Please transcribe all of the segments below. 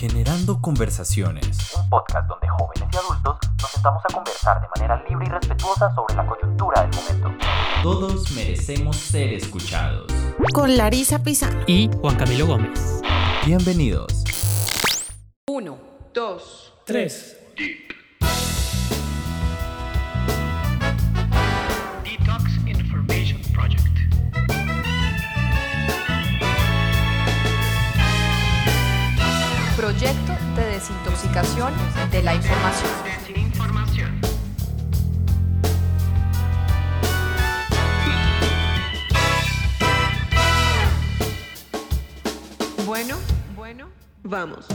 Generando Conversaciones. Un podcast donde jóvenes y adultos nos sentamos a conversar de manera libre y respetuosa sobre la coyuntura del momento. Todos merecemos ser escuchados. Con Larisa Pizarro. y Juan Camilo Gómez. Bienvenidos. Uno, dos, Tres. Detox de la información. Bueno, bueno, vamos.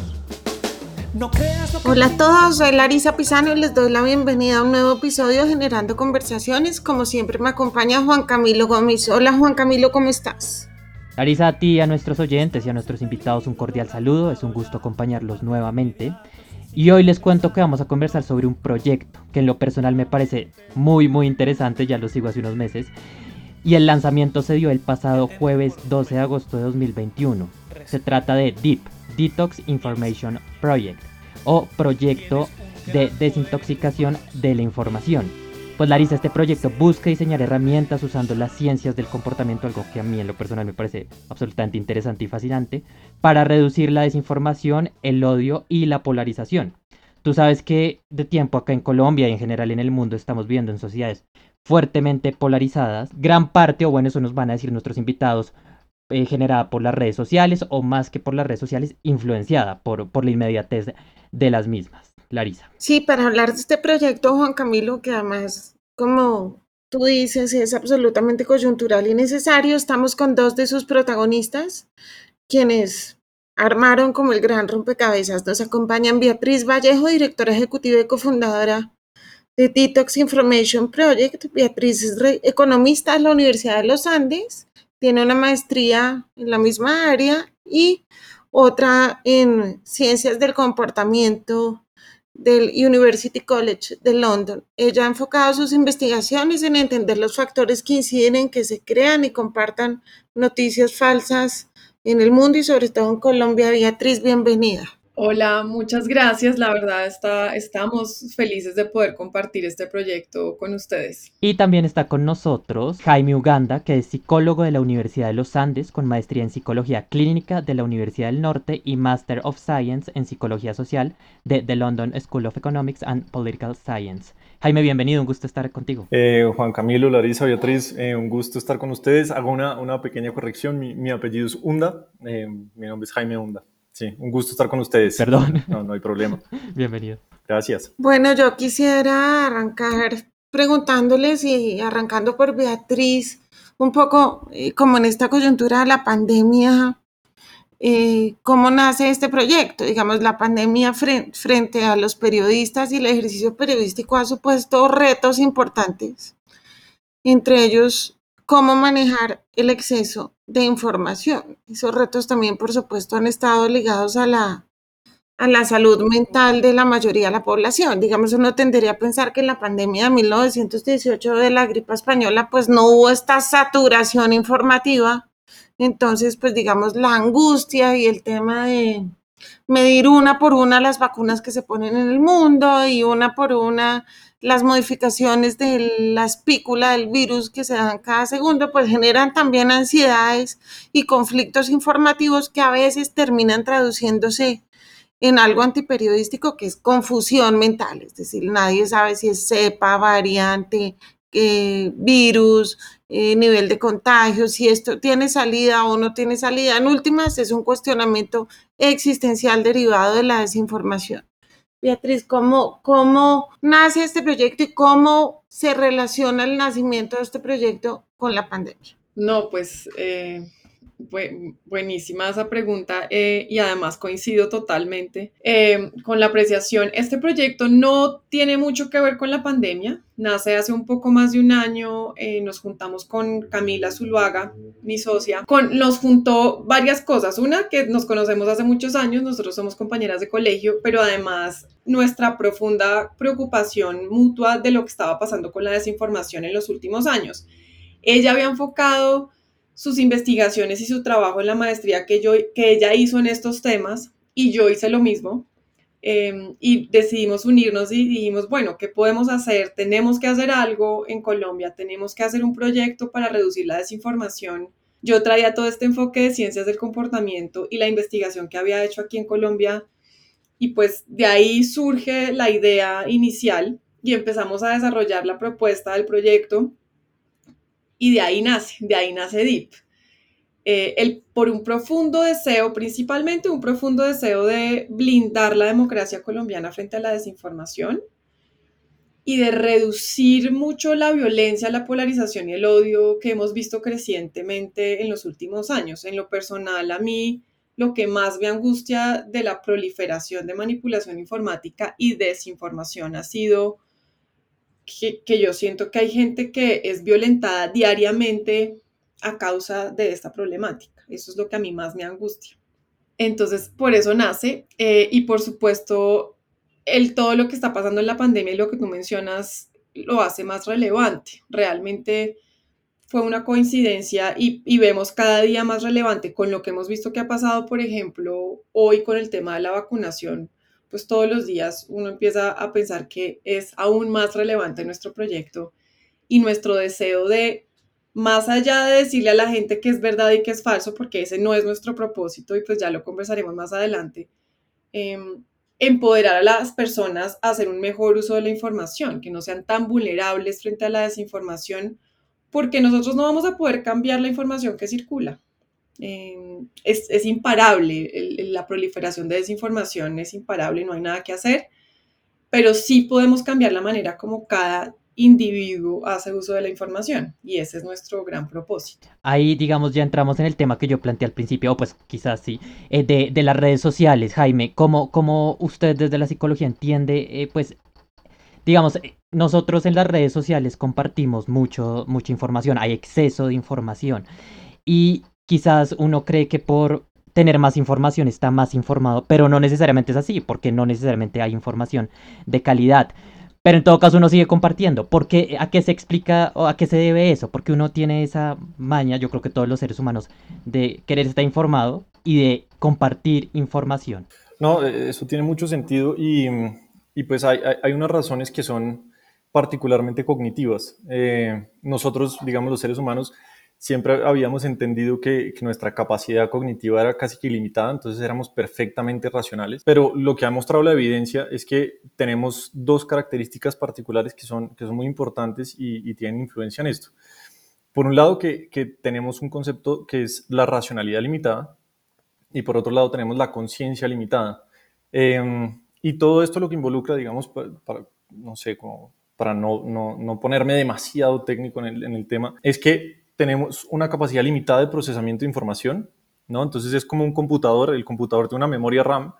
Hola a todos, soy Larisa Pizano y les doy la bienvenida a un nuevo episodio de Generando Conversaciones. Como siempre me acompaña Juan Camilo Gómez. Hola Juan Camilo, ¿cómo estás? Larisa, a ti, a nuestros oyentes y a nuestros invitados un cordial saludo. Es un gusto acompañarlos nuevamente. Y hoy les cuento que vamos a conversar sobre un proyecto que en lo personal me parece muy muy interesante, ya lo sigo hace unos meses. Y el lanzamiento se dio el pasado jueves 12 de agosto de 2021. Se trata de DEEP, Detox Information Project, o Proyecto de Desintoxicación de la Información. Pues Larisa, este proyecto busca diseñar herramientas usando las ciencias del comportamiento, algo que a mí en lo personal me parece absolutamente interesante y fascinante, para reducir la desinformación, el odio y la polarización. Tú sabes que de tiempo acá en Colombia y en general en el mundo estamos viviendo en sociedades fuertemente polarizadas. Gran parte, o bueno, eso nos van a decir nuestros invitados, eh, generada por las redes sociales o más que por las redes sociales, influenciada por, por la inmediatez de las mismas. Larisa. Sí, para hablar de este proyecto, Juan Camilo, que además, como tú dices, es absolutamente coyuntural y necesario, estamos con dos de sus protagonistas, quienes armaron como el gran rompecabezas. Nos acompañan Beatriz Vallejo, directora ejecutiva y cofundadora de Detox Information Project. Beatriz es economista de la Universidad de los Andes, tiene una maestría en la misma área y otra en ciencias del comportamiento del University College de London. Ella ha enfocado sus investigaciones en entender los factores que inciden en que se crean y compartan noticias falsas en el mundo y sobre todo en Colombia. Beatriz, bienvenida. Hola, muchas gracias. La verdad está, estamos felices de poder compartir este proyecto con ustedes. Y también está con nosotros Jaime Uganda, que es psicólogo de la Universidad de los Andes, con maestría en psicología clínica de la Universidad del Norte y Master of Science en psicología social de The London School of Economics and Political Science. Jaime, bienvenido, un gusto estar contigo. Eh, Juan Camilo, Larisa, Beatriz, eh, un gusto estar con ustedes. Hago una, una pequeña corrección. Mi, mi apellido es Hunda. eh, mi nombre es Jaime Hunda. Sí, un gusto estar con ustedes. Perdón. No, no hay problema. Bienvenido. Gracias. Bueno, yo quisiera arrancar preguntándoles y arrancando por Beatriz, un poco eh, como en esta coyuntura de la pandemia, eh, ¿cómo nace este proyecto? Digamos, la pandemia fren- frente a los periodistas y el ejercicio periodístico ha supuesto retos importantes, entre ellos cómo manejar el exceso de información. Esos retos también, por supuesto, han estado ligados a la, a la salud mental de la mayoría de la población. Digamos, uno tendería a pensar que en la pandemia de 1918 de la gripa española, pues no hubo esta saturación informativa. Entonces, pues digamos, la angustia y el tema de medir una por una las vacunas que se ponen en el mundo y una por una las modificaciones de la espícula del virus que se dan cada segundo, pues generan también ansiedades y conflictos informativos que a veces terminan traduciéndose en algo antiperiodístico que es confusión mental, es decir, nadie sabe si es cepa, variante, eh, virus, eh, nivel de contagio, si esto tiene salida o no tiene salida. En últimas, es un cuestionamiento existencial derivado de la desinformación. Beatriz, ¿cómo, ¿cómo nace este proyecto y cómo se relaciona el nacimiento de este proyecto con la pandemia? No, pues eh, bu- buenísima esa pregunta eh, y además coincido totalmente eh, con la apreciación. Este proyecto no tiene mucho que ver con la pandemia, nace hace un poco más de un año, eh, nos juntamos con Camila Zuluaga, mi socia, con, nos juntó varias cosas. Una, que nos conocemos hace muchos años, nosotros somos compañeras de colegio, pero además nuestra profunda preocupación mutua de lo que estaba pasando con la desinformación en los últimos años. Ella había enfocado sus investigaciones y su trabajo en la maestría que, yo, que ella hizo en estos temas y yo hice lo mismo. Em, y decidimos unirnos y dijimos, bueno, ¿qué podemos hacer? Tenemos que hacer algo en Colombia, tenemos que hacer un proyecto para reducir la desinformación. Yo traía todo este enfoque de ciencias del comportamiento y la investigación que había hecho aquí en Colombia y pues de ahí surge la idea inicial y empezamos a desarrollar la propuesta del proyecto y de ahí nace, de ahí nace DEEP. Eh, por un profundo deseo, principalmente un profundo deseo de blindar la democracia colombiana frente a la desinformación y de reducir mucho la violencia, la polarización y el odio que hemos visto crecientemente en los últimos años. En lo personal, a mí lo que más me angustia de la proliferación de manipulación informática y desinformación ha sido que, yo siento que hay gente que es violentada diariamente a causa de esta problemática. Eso es lo que a mí más me angustia. Entonces, por eso nace eh, y por supuesto, el, todo lo que está pasando en la pandemia y lo que tú mencionas lo hace más relevante. Realmente fue una coincidencia y, vemos cada día más relevante con lo que hemos visto que ha pasado, por ejemplo, hoy con el tema de la vacunación, pues todos los días uno empieza a pensar que es aún más relevante nuestro proyecto y nuestro deseo de más allá de decirle a la gente que es verdad y que es falso, porque ese no es nuestro propósito y pues ya lo conversaremos más adelante, em, empoderar a las personas a hacer un mejor uso de la información, que no sean tan vulnerables frente a la desinformación, porque nosotros no vamos a poder cambiar la información que circula. Em, es, es, imparable, la proliferación de desinformación es imparable, no hay nada que hacer, pero sí podemos cambiar la manera como cada individuo hace uso de la información y ese es nuestro gran propósito. Ahí, digamos, ya entramos en el tema que yo planteé al principio, o pues quizás sí, eh, de, de, las redes sociales. Jaime, ¿cómo, cómo usted desde la psicología entiende, eh, pues, digamos, eh, nosotros en las redes sociales compartimos mucho, mucha información, hay exceso de información y quizás uno cree que por tener más información está más informado, pero no necesariamente es así, porque no necesariamente hay información de calidad. Pero en todo caso uno sigue compartiendo. ¿Por qué, ¿A qué se explica o a qué se debe eso? Porque uno tiene esa maña, yo creo que todos los seres humanos, de querer estar informado y de compartir información. No, eh, eso tiene mucho sentido y, y pues hay, hay, unas razones que son particularmente cognitivas. Eh, nosotros, digamos, los seres humanos, siempre habíamos entendido que, nuestra capacidad cognitiva era casi que ilimitada, entonces éramos perfectamente racionales, pero lo que ha mostrado la evidencia es que tenemos dos características particulares que son, que son muy importantes y, tienen influencia en esto. Por un lado, que, que, tenemos un concepto que es la racionalidad limitada y por otro lado tenemos la conciencia limitada. Eh, y todo esto lo que involucra, digamos, para, no no, no, ponerme demasiado técnico en el tema, es que tenemos una capacidad limitada de procesamiento de información, ¿no? Entonces es como un computador, el computador tiene una memoria RAM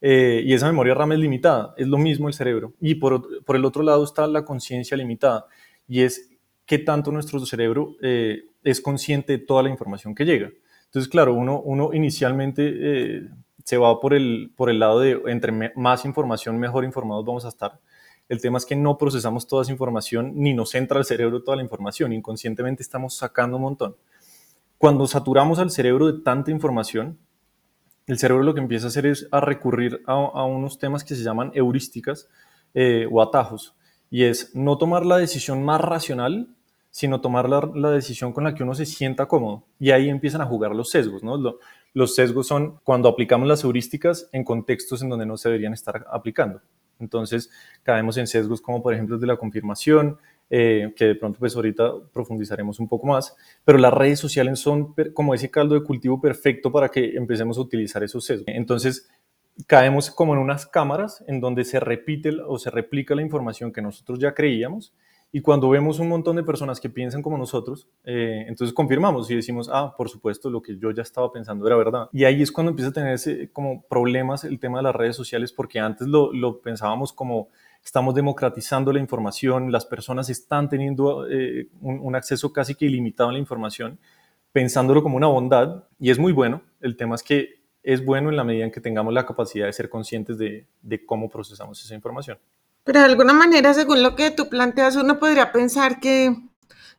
eh, y esa memoria RAM es limitada, es lo mismo el cerebro. Y por, por el otro lado está la conciencia limitada y es qué tanto nuestro cerebro eh, es consciente de toda la información que llega. Entonces, claro, uno, uno inicialmente eh, se va por el, por el lado de entre más información, mejor informados vamos a estar. El tema es que no procesamos toda esa información ni nos entra al cerebro toda la información. Inconscientemente estamos sacando un montón. Cuando saturamos al cerebro de tanta información, el cerebro lo que empieza a hacer es a recurrir a, unos temas que se llaman heurísticas eh, o atajos. Y es no tomar la decisión más racional, sino tomar la, decisión con la que uno se sienta cómodo. Y ahí empiezan a jugar los sesgos. los sesgos son cuando aplicamos las heurísticas en contextos en donde no se deberían estar aplicando. Entonces, caemos en sesgos como por ejemplo el de la confirmación, eh, que de pronto pues ahorita profundizaremos un poco más, pero las redes sociales son como ese caldo de cultivo perfecto para que empecemos a utilizar esos sesgos. Entonces, caemos como en unas cámaras en donde se repite o se replica la información que nosotros ya creíamos y cuando vemos un montón de personas que piensan como nosotros, eh, entonces confirmamos y decimos, ah, por supuesto, lo que yo ya estaba pensando era verdad. Y ahí es cuando empieza a tener como problemas el tema de las redes sociales, porque antes lo, pensábamos como estamos democratizando la información, las personas están teniendo eh, un, acceso casi que ilimitado a la información, pensándolo como una bondad, y es muy bueno. El tema es que es bueno en la medida en que tengamos la capacidad de ser conscientes de cómo procesamos esa información. Pero de alguna manera, según lo que tú planteas, uno podría pensar que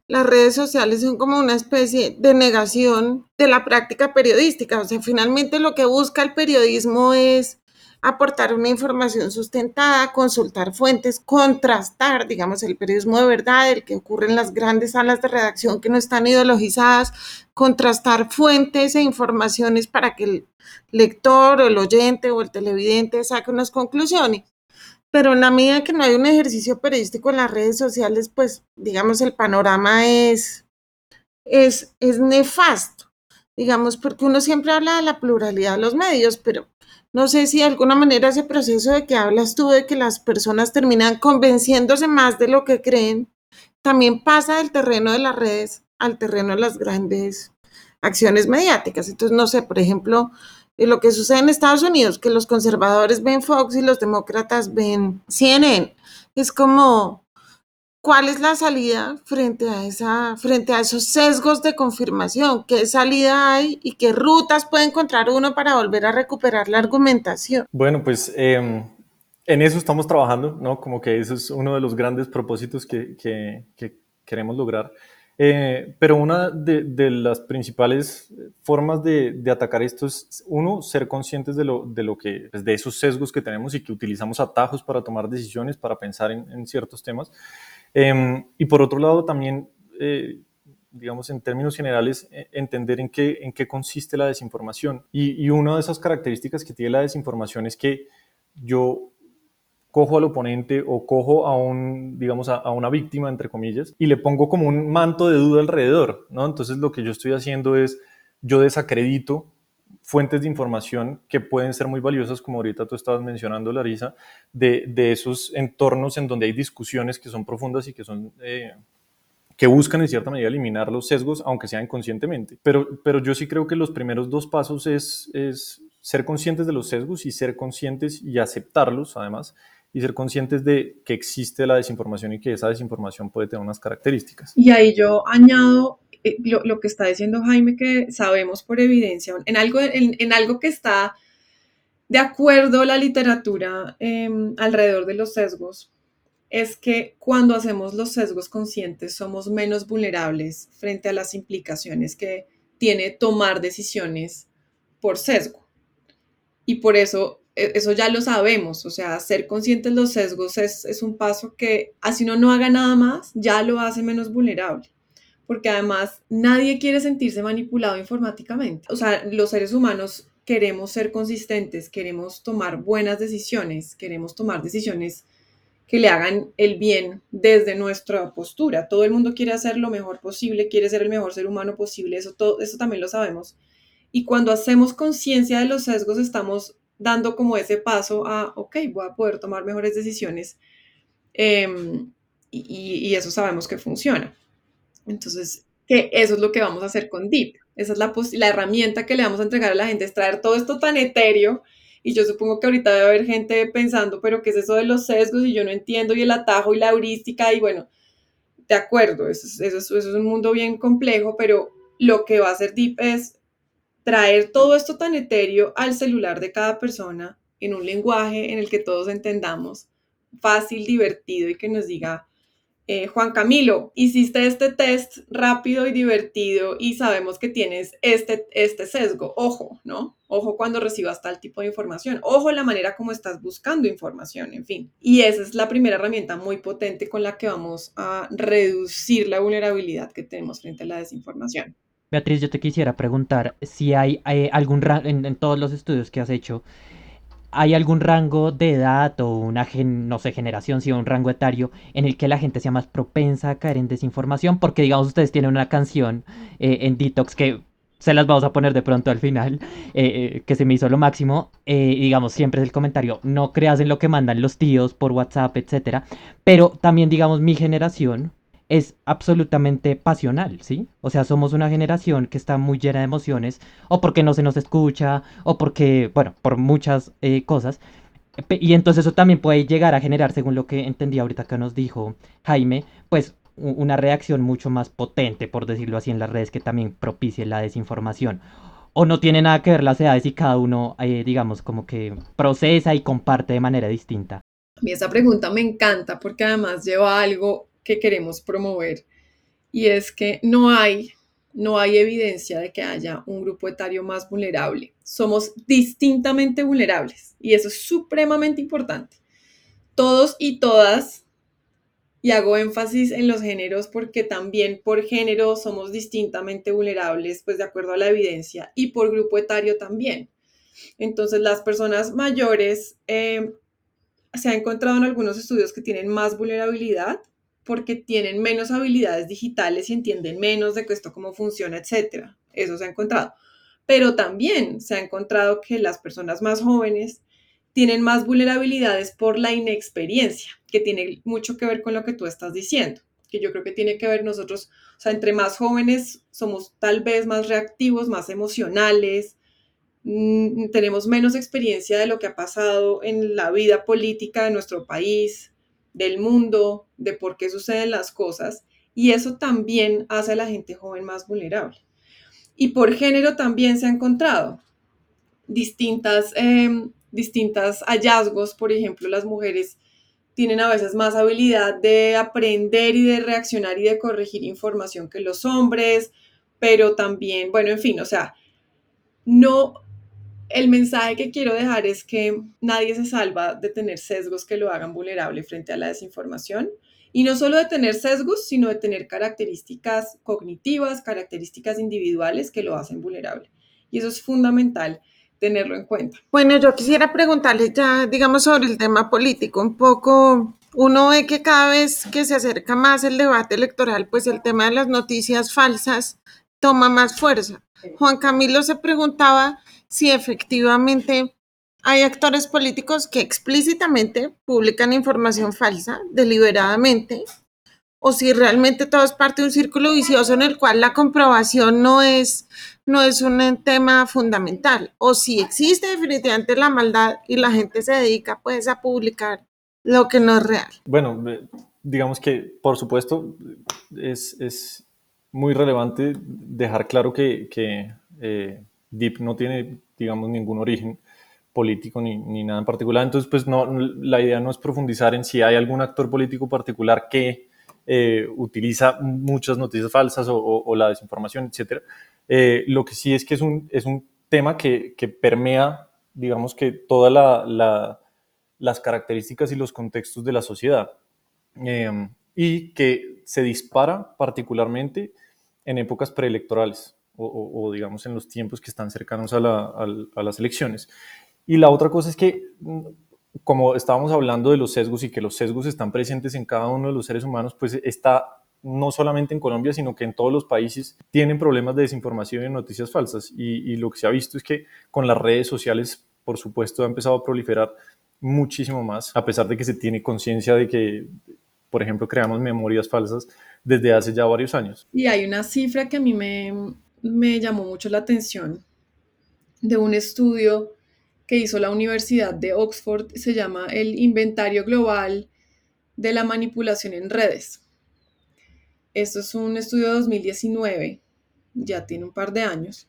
las redes sociales son como una especie de negación de la práctica periodística. O sea, finalmente lo que busca el periodismo es aportar una información sustentada, consultar fuentes, contrastar, digamos, el periodismo de verdad, el que ocurre en las grandes salas de redacción que no están ideologizadas, contrastar fuentes e informaciones para que el lector o el oyente o el televidente saque unas conclusiones. Pero en la medida que no hay un ejercicio periodístico en las redes sociales, pues, digamos, el panorama es, es, es nefasto, digamos, porque uno siempre habla de la pluralidad de los medios, pero no sé si de alguna manera ese proceso de que hablas tú, de que las personas terminan convenciéndose más de lo que creen, también pasa del terreno de las redes al terreno de las grandes acciones mediáticas. Entonces, no sé, por ejemplo, eh, lo que sucede en Estados Unidos, que los conservadores ven Fox y los demócratas ven CNN. Es como, ¿Cuál es la salida frente a, esa, frente a esos sesgos de confirmación? ¿Qué salida hay y qué rutas puede encontrar uno para volver a recuperar la argumentación? Bueno, pues em, en eso estamos trabajando, ¿no? Como que eso es uno de los grandes propósitos que, que, que queremos lograr. Eh, pero una de, de, las principales formas de, de, atacar esto es, uno, ser conscientes de, lo, de, lo que, pues, de esos sesgos que tenemos y que utilizamos atajos para tomar decisiones, para pensar en, en ciertos temas. Eh, y por otro lado, también, eh, digamos, en términos generales, eh, entender en qué, en qué consiste la desinformación. Y, y, una de esas características que tiene la desinformación es que yo cojo al oponente o cojo a un, digamos, a, a, una víctima, entre comillas, y le pongo como un manto de duda alrededor, ¿no? Entonces lo que yo estoy haciendo es, yo desacredito fuentes de información que pueden ser muy valiosas, como ahorita tú estabas mencionando, Larisa, de, de esos entornos en donde hay discusiones que son profundas y que son... Eh, que buscan en cierta medida eliminar los sesgos, aunque sea inconscientemente. Pero, pero yo sí creo que los primeros dos pasos es, es ser conscientes de los sesgos y ser conscientes y aceptarlos, además, y ser conscientes de que existe la desinformación y que esa desinformación puede tener unas características. Y ahí yo añado eh, lo, lo, que está diciendo Jaime, que sabemos por evidencia, en algo, en, en algo que está de acuerdo la literatura eh, alrededor de los sesgos, es que cuando hacemos los sesgos conscientes somos menos vulnerables frente a las implicaciones que tiene tomar decisiones por sesgo. Y por eso, eso ya lo sabemos, o sea, ser conscientes de los sesgos es, es un paso que, así uno no haga nada más, ya lo hace menos vulnerable porque además nadie quiere sentirse manipulado informáticamente. O sea, los seres humanos queremos ser consistentes, queremos tomar buenas decisiones, queremos tomar decisiones que le hagan el bien desde nuestra postura. Todo el mundo quiere hacer lo mejor posible, quiere ser el mejor ser humano posible, eso, todo, eso también lo sabemos. Y cuando hacemos conciencia de los sesgos, estamos dando como ese paso a, ok, voy a poder tomar mejores decisiones. Eh, y, eso sabemos que funciona. Entonces, que eso es lo que vamos a hacer con Deep. Esa es la, la herramienta que le vamos a entregar a la gente, es traer todo esto tan etéreo. Y yo supongo que ahorita debe haber gente pensando, pero ¿qué es eso de los sesgos? Y yo no entiendo, y el atajo y la heurística, y bueno, de acuerdo, eso es, eso es, eso es un mundo bien complejo, pero lo que va a hacer Deep es traer todo esto tan etéreo al celular de cada persona en un lenguaje en el que todos entendamos, fácil, divertido y que nos diga, eh, Juan Camilo, hiciste este test rápido y divertido y sabemos que tienes este, este sesgo. Ojo, ¿no? Ojo cuando recibas tal tipo de información. Ojo la manera como estás buscando información, en fin. Y esa es la primera herramienta muy potente con la que vamos a reducir la vulnerabilidad que tenemos frente a la desinformación. Beatriz, yo te quisiera preguntar si hay, hay algún en, en todos los estudios que has hecho, ¿Hay algún rango de edad o una, gen, no sé, generación, sí, un rango etario en el que la gente sea más propensa a caer en desinformación? Porque, digamos, ustedes tienen una canción eh, en Detox que se las vamos a poner de pronto al final, eh, que se me hizo lo máximo. Eh, digamos, siempre es el comentario, no creas en lo que mandan los tíos por WhatsApp, etcétera. Pero también, digamos, mi generación, es absolutamente pasional, ¿sí? O sea, somos una generación que está muy llena de emociones, o porque no se nos escucha, o porque, bueno, por muchas eh, cosas. Y entonces eso también puede llegar a generar, según lo que entendí ahorita que nos dijo Jaime, pues una reacción mucho más potente, por decirlo así, en las redes que también propicie la desinformación. O no tiene nada que ver las edades y cada uno, eh, digamos, como que procesa y comparte de manera distinta. A mí esa pregunta me encanta porque además lleva algo que queremos promover y es que no hay, no hay evidencia de que haya un grupo etario más vulnerable. Somos distintamente vulnerables y eso es supremamente importante. Todos y todas, y hago énfasis en los géneros porque también por género somos distintamente vulnerables, pues de acuerdo a la evidencia, y por grupo etario también. Entonces, las personas mayores eh, se ha encontrado en algunos estudios que tienen más vulnerabilidad porque tienen menos habilidades digitales y entienden menos de esto cómo funciona, etcétera. Eso se ha encontrado. Pero también se ha encontrado que las personas más jóvenes tienen más vulnerabilidades por la inexperiencia, que tiene mucho que ver con lo que tú estás diciendo, que yo creo que tiene que ver nosotros, o sea, entre más jóvenes somos tal vez más reactivos, más emocionales, mm, tenemos menos experiencia de lo que ha pasado en la vida política de nuestro país, del mundo, de por qué suceden las cosas, y eso también hace a la gente joven más vulnerable. Y por género también se ha encontrado distintas, eh, distintas hallazgos, por ejemplo, las mujeres tienen a veces más habilidad de aprender y de reaccionar y de corregir información que los hombres, pero también, bueno, en fin, o sea, no, el mensaje que quiero dejar es que nadie se salva de tener sesgos que lo hagan vulnerable frente a la desinformación. Y no solo de tener sesgos, sino de tener características cognitivas, características individuales que lo hacen vulnerable. Y eso es fundamental tenerlo en cuenta. Bueno, yo quisiera preguntarle ya, digamos, sobre el tema político, un poco, uno ve que cada vez que se acerca más el debate electoral, pues el tema de las noticias falsas toma más fuerza. Juan Camilo se preguntaba si efectivamente hay actores políticos que explícitamente publican información falsa deliberadamente o si realmente todo es parte de un círculo vicioso en el cual la comprobación no es, no es un tema fundamental o si existe definitivamente la maldad y la gente se dedica pues a publicar lo que no es real. Bueno, digamos que por supuesto es, es muy relevante dejar claro que, que eh, DIP no tiene, digamos, ningún origen político ni, ni, nada en particular. Entonces, pues no, la idea no es profundizar en si hay algún actor político particular que eh, utiliza muchas noticias falsas o, la desinformación, etc. Eh, lo que sí es que es un, es un tema que, que permea, digamos que todas la, la, las características y los contextos de la sociedad eh, y que se dispara particularmente en épocas preelectorales o, o, digamos en los tiempos que están cercanos a, la, a, a, las elecciones. Y la otra cosa es que, mm, como estábamos hablando de los sesgos y que los sesgos están presentes en cada uno de los seres humanos, pues está no solamente en Colombia, sino que en todos los países tienen problemas de desinformación y noticias falsas. Y, y lo que se ha visto es que con las redes sociales, por supuesto, ha empezado a proliferar muchísimo más, a pesar de que se tiene conciencia de que, por ejemplo, creamos memorias falsas desde hace ya varios años. Y hay una cifra que a mí me, me llamó mucho la atención de un estudio que hizo la Universidad de Oxford, se llama el Inventario Global de la Manipulación en Redes. Esto es un estudio de 2019, ya tiene un par de años,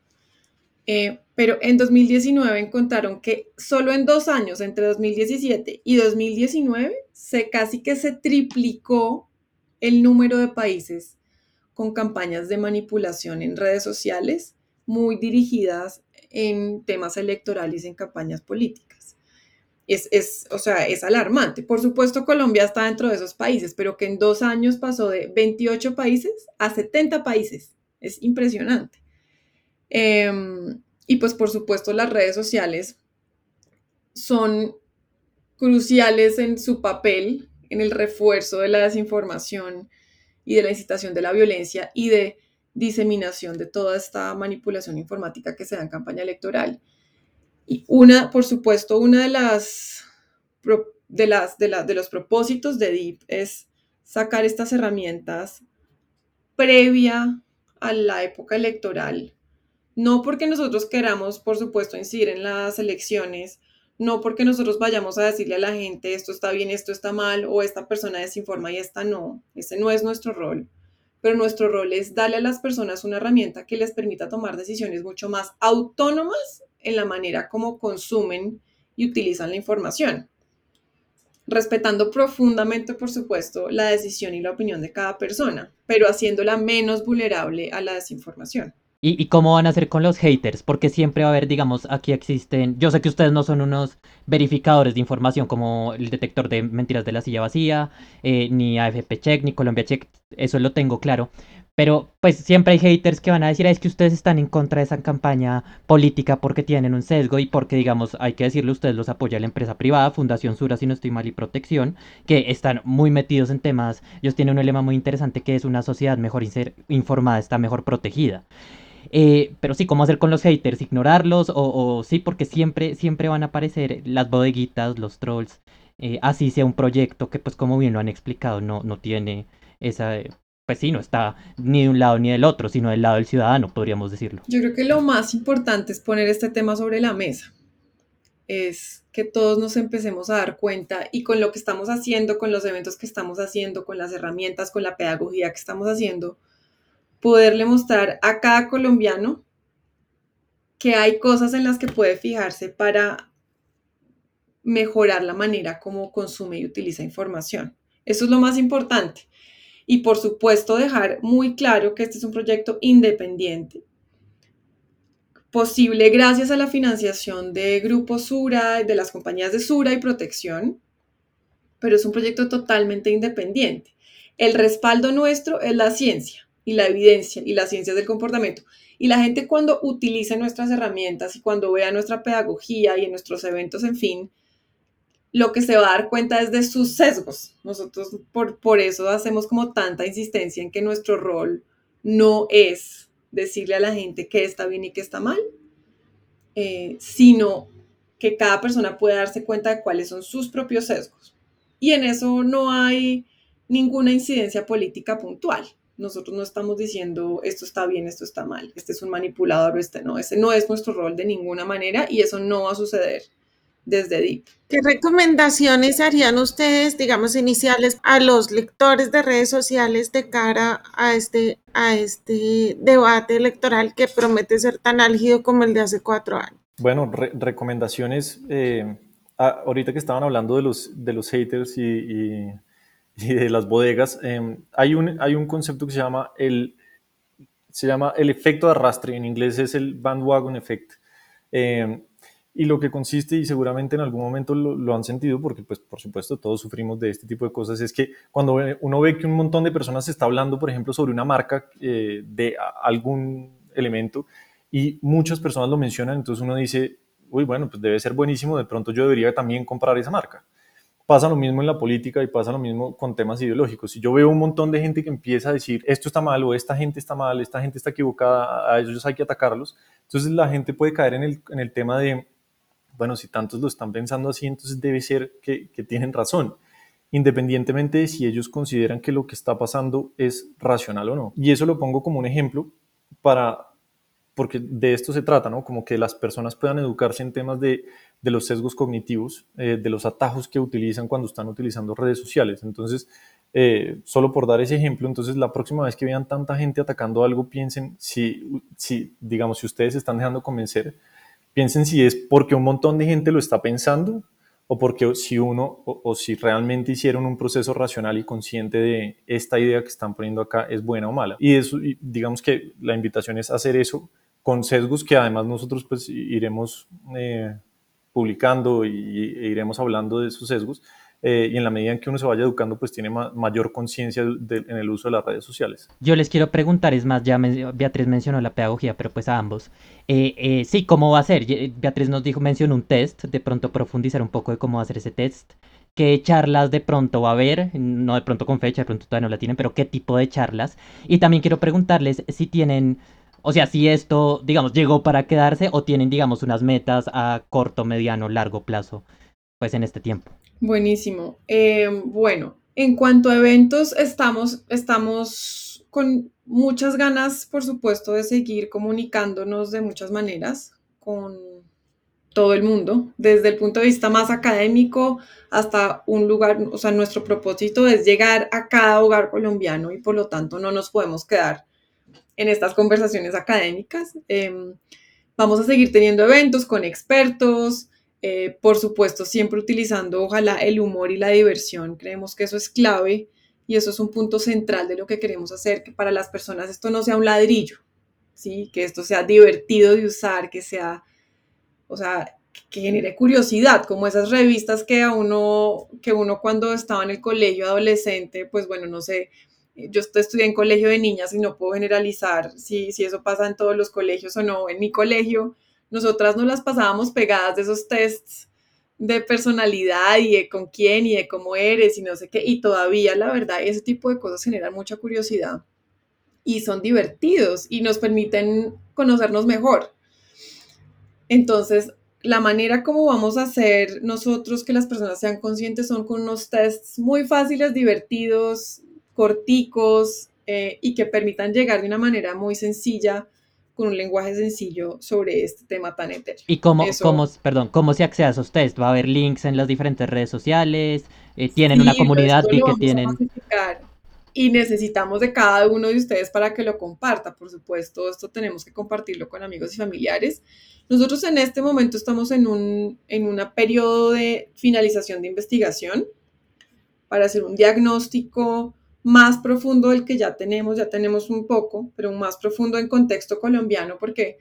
eh, pero en 2019 encontraron que solo en dos años, entre 2017 y 2019, se casi que se triplicó el número de países con campañas de manipulación en redes sociales muy dirigidas en temas electorales, en campañas políticas. Es, es, o sea, es alarmante. Por supuesto, Colombia está dentro de esos países, pero que en dos años pasó de 28 países a 70 países. Es impresionante. Eh, y pues, por supuesto, las redes sociales son cruciales en su papel en el refuerzo de la desinformación y de la incitación de la violencia y de diseminación de toda esta manipulación informática que se da en campaña electoral. Y una, por supuesto, una de las, de las, de, la, de los propósitos de DIP es sacar estas herramientas previa a la época electoral. No porque nosotros queramos, por supuesto, incidir en las elecciones, no porque nosotros vayamos a decirle a la gente esto está bien, esto está mal, o esta persona desinforma y esta no. Ese no es nuestro rol. Pero nuestro rol es darle a las personas una herramienta que les permita tomar decisiones mucho más autónomas en la manera como consumen y utilizan la información. respetando profundamente, por supuesto, la decisión y la opinión de cada persona, pero haciéndola menos vulnerable a la desinformación. ¿Y, ¿Y, cómo van a hacer con los haters? Porque siempre va a haber, digamos, aquí existen, yo sé que ustedes no son unos verificadores de información como el detector de mentiras de la silla vacía, eh, ni AFP Check, ni Colombia Check, eso lo tengo claro, pero pues siempre hay haters que van a decir, es que ustedes están en contra de esa campaña política porque tienen un sesgo y porque, digamos, hay que decirlo, ustedes los apoya la empresa privada, Fundación Sura, si no estoy mal, y Protección, que están muy metidos en temas, ellos tienen un lema muy interesante que es una sociedad mejor informada, está mejor protegida. Eh, pero sí, ¿cómo hacer con los haters? ¿Ignorarlos? O, o, sí, porque siempre, siempre van a aparecer las bodeguitas, los trolls. Eh, así sea un proyecto que, pues como bien lo han explicado, no, no tiene esa... Pues sí, no está ni de un lado ni del otro, sino del lado del ciudadano, podríamos decirlo. Yo creo que lo más importante es poner este tema sobre la mesa. Es que todos nos empecemos a dar cuenta y con lo que estamos haciendo, con los eventos que estamos haciendo, con las herramientas, con la pedagogía que estamos haciendo, poderle mostrar a cada colombiano que hay cosas en las que puede fijarse para mejorar la manera como consume y utiliza información. Eso es lo más importante. Y por supuesto dejar muy claro que este es un proyecto independiente, posible gracias a la financiación de Grupo Sura, de las compañías de Sura y Protección, pero es un proyecto totalmente independiente. El respaldo nuestro es la ciencia y la evidencia y las ciencias del comportamiento. Y la gente cuando utilice nuestras herramientas y cuando vea nuestra pedagogía y en nuestros eventos, en fin, lo que se va a dar cuenta es de sus sesgos. Nosotros por, por eso hacemos como tanta insistencia en que nuestro rol no es decirle a la gente qué está bien y qué está mal, eh, sino que cada persona puede darse cuenta de cuáles son sus propios sesgos. Y en eso no hay ninguna incidencia política puntual. Nosotros no estamos diciendo esto está bien, esto está mal, este es un manipulador o este no. Ese no es nuestro rol de ninguna manera y eso no va a suceder desde DIP. ¿Qué recomendaciones harían ustedes, digamos, iniciales a los lectores de redes sociales de cara a este, a este debate electoral que promete ser tan álgido como el de hace cuatro años? Bueno, re recomendaciones, eh, ahorita que estaban hablando de los, de los haters y, y y de las bodegas, eh, hay, un, hay un concepto que se llama el, se llama el efecto de arrastre, en inglés es el bandwagon effect. Eh, y lo que consiste, y seguramente en algún momento lo, lo, han sentido, porque pues por supuesto todos sufrimos de este tipo de cosas, es que cuando uno ve que un montón de personas está hablando, por ejemplo, sobre una marca eh, de algún elemento y muchas personas lo mencionan, entonces uno dice, uy, bueno, pues debe ser buenísimo, de pronto yo debería también comprar esa marca. Pasa lo mismo en la política y pasa lo mismo con temas ideológicos. Si yo veo un montón de gente que empieza a decir esto está mal o esta gente está mal, esta gente está equivocada, a ellos hay que atacarlos, entonces la gente puede caer en el, en el tema de, bueno, si tantos lo están pensando así, entonces debe ser que, que tienen razón independientemente de si ellos consideran que lo que está pasando es racional o no. Y eso lo pongo como un ejemplo para, porque de esto se trata, ¿no? Como que las personas puedan educarse en temas de, de los sesgos cognitivos, eh, de los atajos que utilizan cuando están utilizando redes sociales. Entonces, eh, solo por dar ese ejemplo, entonces la próxima vez que vean tanta gente atacando algo, piensen si, si, digamos, si ustedes se están dejando convencer, piensen si es porque un montón de gente lo está pensando o porque si uno o, o si realmente hicieron un proceso racional y consciente de esta idea que están poniendo acá es buena o mala. Y eso, y digamos que la invitación es hacer eso con sesgos que además nosotros pues iremos eh, publicando y, e iremos hablando de esos sesgos. Eh, y en la medida en que uno se vaya educando, pues tiene ma mayor conciencia en el uso de las redes sociales. Yo les quiero preguntar, es más, ya Beatriz mencionó la pedagogía, pero pues a ambos. Eh, eh, sí, ¿cómo va a ser? Beatriz nos dijo, mencionó un test, de pronto profundizar un poco de cómo va a ser ese test. ¿Qué charlas de pronto va a haber? No de pronto con fecha, de pronto todavía no la tienen, pero ¿qué tipo de charlas? Y también quiero preguntarles si tienen o sea, si esto, digamos, llegó para quedarse o tienen, digamos, unas metas a corto, mediano, largo plazo, pues en este tiempo. Buenísimo. Eh, bueno, en cuanto a eventos, estamos, estamos con muchas ganas, por supuesto, de seguir comunicándonos de muchas maneras con todo el mundo, desde el punto de vista más académico hasta un lugar, o sea, nuestro propósito es llegar a cada hogar colombiano y por lo tanto no nos podemos quedar en estas conversaciones académicas. Eh, vamos a seguir teniendo eventos con expertos, Eh, por supuesto, siempre utilizando ojalá el humor y la diversión. Creemos que eso es clave y eso es un punto central de lo que queremos hacer, que para las personas esto no sea un ladrillo, ¿sí? que esto sea divertido de usar, que sea, o sea, que genere curiosidad, como esas revistas que a uno, que uno cuando estaba en el colegio adolescente, pues bueno, no sé, yo estudié en colegio de niñas y no puedo generalizar si, si eso pasa en todos los colegios o no. En mi colegio, nosotras nos las pasábamos pegadas de esos tests de personalidad y de con quién y de cómo eres y no sé qué. Y todavía, la verdad, ese tipo de cosas generan mucha curiosidad y son divertidos y nos permiten conocernos mejor. Entonces, la manera como vamos a hacer nosotros que las personas sean conscientes son con unos tests muy fáciles, divertidos, corticos eh, y que permitan llegar de una manera muy sencilla con un lenguaje sencillo sobre este tema tan etéreo. ¿Y cómo, cómo, perdón, cómo se accede a esos test? ¿Va a haber links en las diferentes redes sociales? Eh, ¿Tienen una comunidad que tienen...? Y necesitamos de cada uno de ustedes para que lo comparta, por supuesto. Esto tenemos que compartirlo con amigos y familiares. Nosotros en este momento estamos en un en una periodo de finalización de investigación para hacer un diagnóstico más profundo del que ya tenemos, ya tenemos un poco, pero un más profundo en contexto colombiano, porque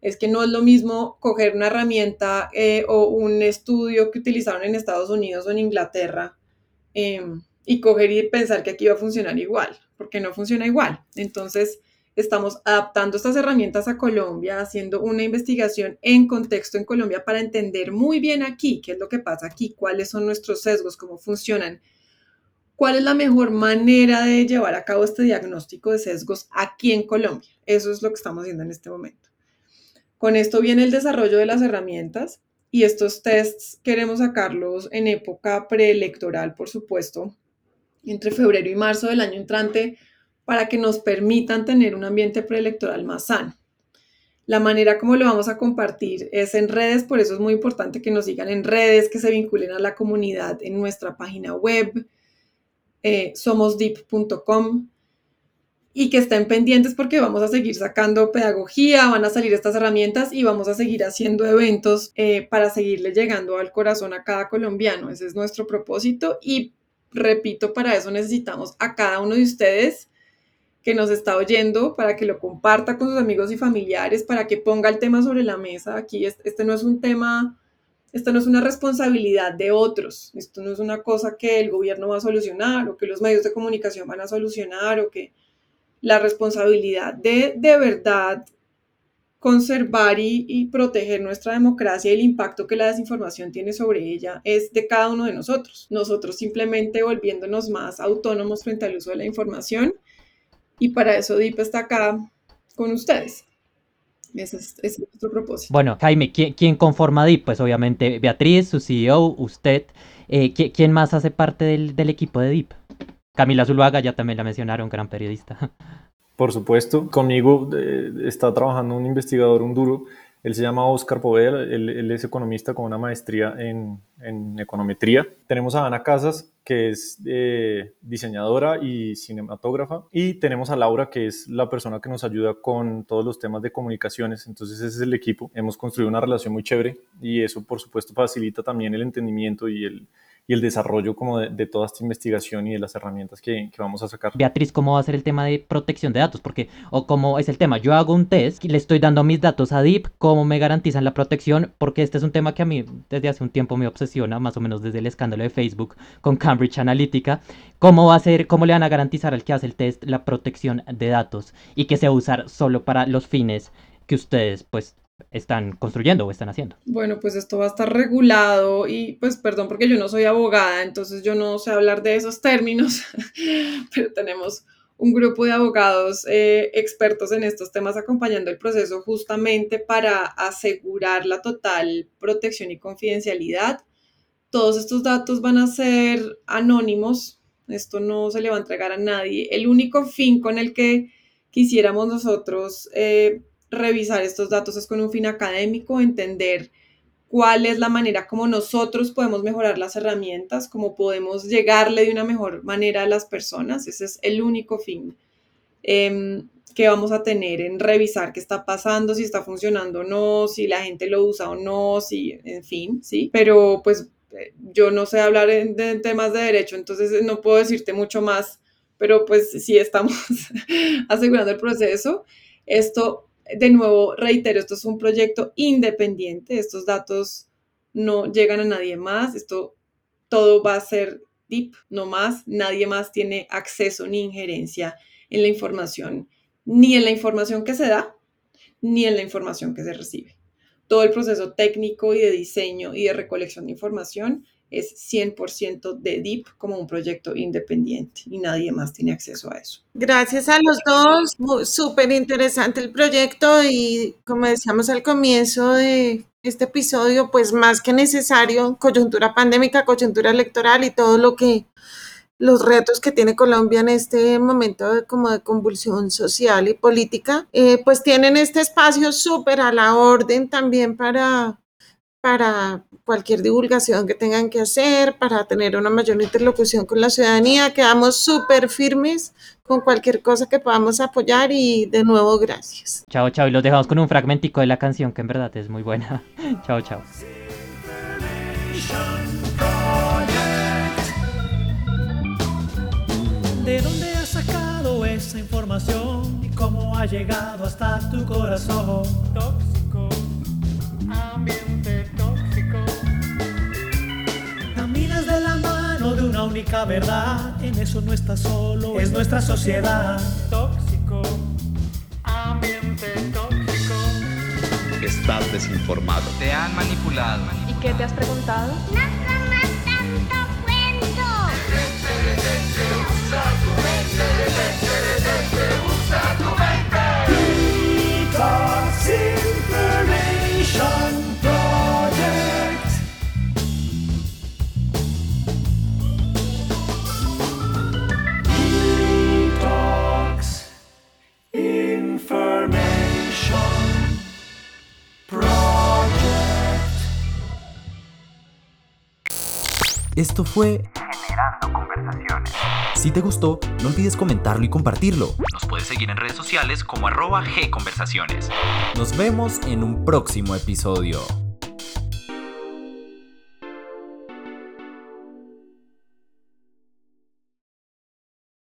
es que no es lo mismo coger una herramienta eh, o un estudio que utilizaron en Estados Unidos o en Inglaterra em, y coger y pensar que aquí va a funcionar igual, porque no funciona igual. Entonces, estamos adaptando estas herramientas a Colombia, haciendo una investigación en contexto en Colombia para entender muy bien aquí qué es lo que pasa aquí, cuáles son nuestros sesgos, cómo funcionan ¿Cuál es la mejor manera de llevar a cabo este diagnóstico de sesgos aquí en Colombia? Eso es lo que estamos haciendo en este momento. Con esto viene el desarrollo de las herramientas y estos tests queremos sacarlos en época preelectoral, por supuesto, entre febrero y marzo del año entrante, para que nos permitan tener un ambiente preelectoral más sano. La manera como lo vamos a compartir es en redes, por eso es muy importante que nos sigan en redes, que se vinculen a la comunidad en nuestra página web, eh, somosdeep.com y que estén pendientes porque vamos a seguir sacando pedagogía, van a salir estas herramientas y vamos a seguir haciendo eventos eh, para seguirle llegando al corazón a cada colombiano. Ese es nuestro propósito y repito, para eso necesitamos a cada uno de ustedes que nos está oyendo para que lo comparta con sus amigos y familiares, para que ponga el tema sobre la mesa. Aquí este no es un tema esto no es una responsabilidad de otros, esto no es una cosa que el gobierno va a solucionar o que los medios de comunicación van a solucionar o que la responsabilidad de de verdad conservar y, proteger nuestra democracia y el impacto que la desinformación tiene sobre ella es de cada uno de nosotros. Nosotros simplemente volviéndonos más autónomos frente al uso de la información y para eso DIP está acá con ustedes. Ese es, nuestro propósito. Bueno, Jaime, ¿quién, conforma DIP? Pues obviamente Beatriz, su CEO, usted. Eh, ¿Quién más hace parte del, equipo de DIP? Camila Zuluaga, ya también la mencionaron, gran periodista. Por supuesto, conmigo eh, está trabajando un investigador, un duro, él se llama Oscar Poveda, él, es economista con una maestría en, econometría. Tenemos a Ana Casas, que es eh, diseñadora y cinematógrafa. Y tenemos a Laura, que es la persona que nos ayuda con todos los temas de comunicaciones. Entonces ese es el equipo. Hemos construido una relación muy chévere y eso por supuesto facilita también el entendimiento y el, y el desarrollo como de, toda esta investigación y de las herramientas que, vamos a sacar. Beatriz, ¿cómo va a ser el tema de protección de datos? Porque, o cómo es el tema, yo hago un test y le estoy dando mis datos a DIP, ¿cómo me garantizan la protección? Porque este es un tema que a mí desde hace un tiempo me obsesiona, más o menos desde el escándalo de Facebook con Cambridge Analytica. ¿Cómo va a ser, cómo le van a garantizar al que hace el test la protección de datos y que se va a usar solo para los fines que ustedes pues están construyendo o están haciendo. Bueno, pues esto va a estar regulado y pues perdón porque yo no soy abogada, entonces yo no sé hablar de esos términos, pero tenemos un grupo de abogados eh, expertos en estos temas acompañando el proceso justamente para asegurar la total protección y confidencialidad. Todos estos datos van a ser anónimos, esto no se le va a entregar a nadie. El único fin con el que quisiéramos nosotros eh, revisar estos datos es con un fin académico, entender cuál es la manera como nosotros podemos mejorar las herramientas, cómo podemos llegarle de una mejor manera a las personas. Ese es el único fin. Em, que vamos a tener en revisar qué está pasando, si está funcionando o no, si la gente lo usa o no, si, en fin, sí. Pero pues eh, yo no sé hablar en, de temas de derecho, entonces no puedo decirte mucho más, pero pues sí estamos asegurando el proceso. Esto, de nuevo, reitero, esto es un proyecto independiente, estos datos no llegan a nadie más, esto todo va a ser deep, no más, nadie más tiene acceso ni injerencia en la información, ni en la información que se da, ni en la información que se recibe. Todo el proceso técnico y de diseño y de recolección de información es 100% de DIP como un proyecto independiente y nadie más tiene acceso a eso. Gracias a los dos, súper interesante el proyecto y como decíamos al comienzo de este episodio, pues más que necesario, coyuntura pandémica, coyuntura electoral y todo lo que los retos que tiene Colombia en este momento de, como de convulsión social y política, eh, pues tienen este espacio súper a la orden también para para cualquier divulgación que tengan que hacer, para tener una mayor interlocución con la ciudadanía. Quedamos súper firmes con cualquier cosa que podamos apoyar y de nuevo gracias. Chao, chao. Y los dejamos con un fragmentico de la canción que en verdad es muy buena. chao, chao. ¿De dónde has sacado esa información y cómo ha llegado hasta tu corazón? Tóxico, ambiente De la mano de una única verdad, en eso no estás solo, es nuestra sociedad. Tóxico, ambiente tóxico. Estás desinformado. Te han manipulado. ¿Y qué te has preguntado? Detox Esto fue Generando conversaciones. Si te gustó, no olvides comentarlo y compartirlo. Nos puedes seguir en redes sociales como arroba gconversaciones. Nos vemos en un próximo episodio.